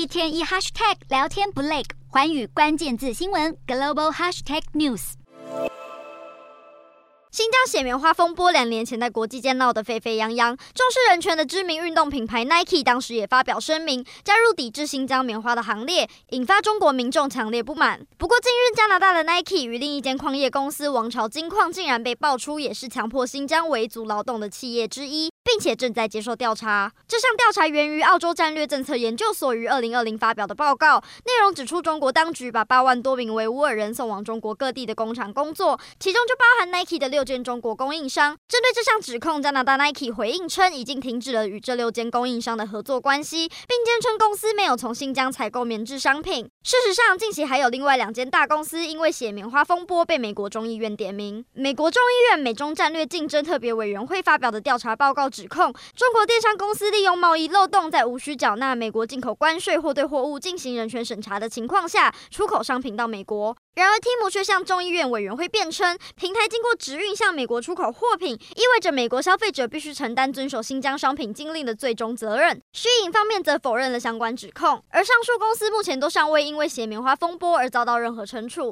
一天一 hashtag 聊天不累，寰宇关键字新闻 global hashtag news。新疆血棉花风波两年前在国际间闹得沸沸扬扬，重视人权的知名运动品牌 Nike 当时也发表声明，加入抵制新疆棉花的行列，引发中国民众强烈不满。不过，近日加拿大的 Nike 与另一间矿业公司王朝金矿竟然被爆出也是强迫新疆维族劳动的企业之一。并且正在接受调查。这项调查源于澳洲战略政策研究所于二零二零发表的报告，内容指出中国当局把八万多名维吾尔人送往中国各地的工厂工作，其中就包含 Nike 的六间中国供应商。针对这项指控，加拿大 Nike 回应称，已经停止了与这六间供应商的合作关系，并坚称公司没有从新疆采购棉质商品。事实上，近期还有另外两间大公司因为血棉花风波被美国众议院点名。美国众议院美中战略竞争特别委员会发表的调查报告指指控，中国电商公司利用贸易漏洞，在无需缴纳美国进口关税或对货物进行人权审查的情况下，出口商品到美国。然而，Tim 却向众议院委员会辩称，平台经过直运向美国出口货品，意味着美国消费者必须承担遵守新疆商品禁令的最终责任。虚影方面则否认了相关指控，而上述公司目前都尚未因为血棉花风波而遭到任何惩处。